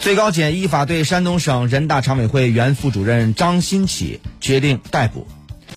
最高检依法对山东省人大常委会原副主任张新起决定逮捕。